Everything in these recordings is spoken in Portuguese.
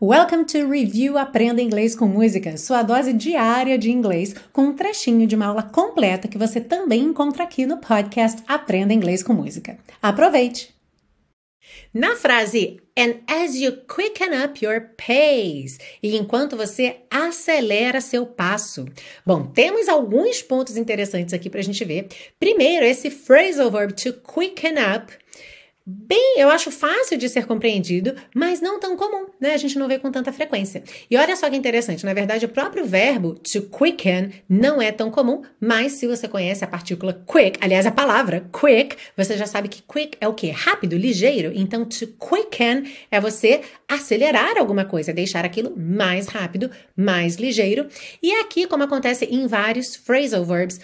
Welcome to Review Aprenda Inglês com Música, sua dose diária de inglês, com um trechinho de uma aula completa que você também encontra aqui no podcast Aprenda Inglês com Música. Aproveite! Na frase And as you quicken up your pace, e enquanto você acelera seu passo. Bom, temos alguns pontos interessantes aqui para a gente ver. Primeiro, esse phrasal verb to quicken up bem, eu acho fácil de ser compreendido, mas não tão comum, né? A gente não vê com tanta frequência. E olha só que interessante, na verdade, o próprio verbo to quicken não é tão comum, mas se você conhece a partícula quick, aliás, a palavra quick, você já sabe que quick é o quê? Rápido, ligeiro. Então, to quicken é você acelerar alguma coisa, deixar aquilo mais rápido, mais ligeiro. E aqui, como acontece em vários phrasal verbs,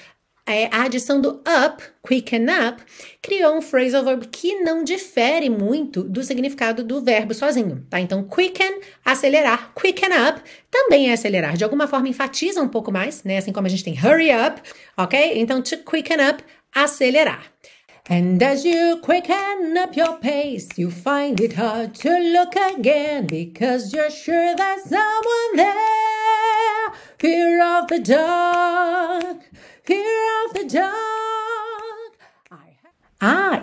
é, a adição do up, quicken up, criou um phrasal verb que não difere muito do significado do verbo sozinho, tá? Então, quicken, acelerar, quicken up, também é acelerar. De alguma forma, enfatiza um pouco mais, né? Assim como a gente tem hurry up, ok? Então, to quicken up, acelerar. And as you quicken up your pace, you find it hard to look again because you're sure there's someone there. Fear of the dark.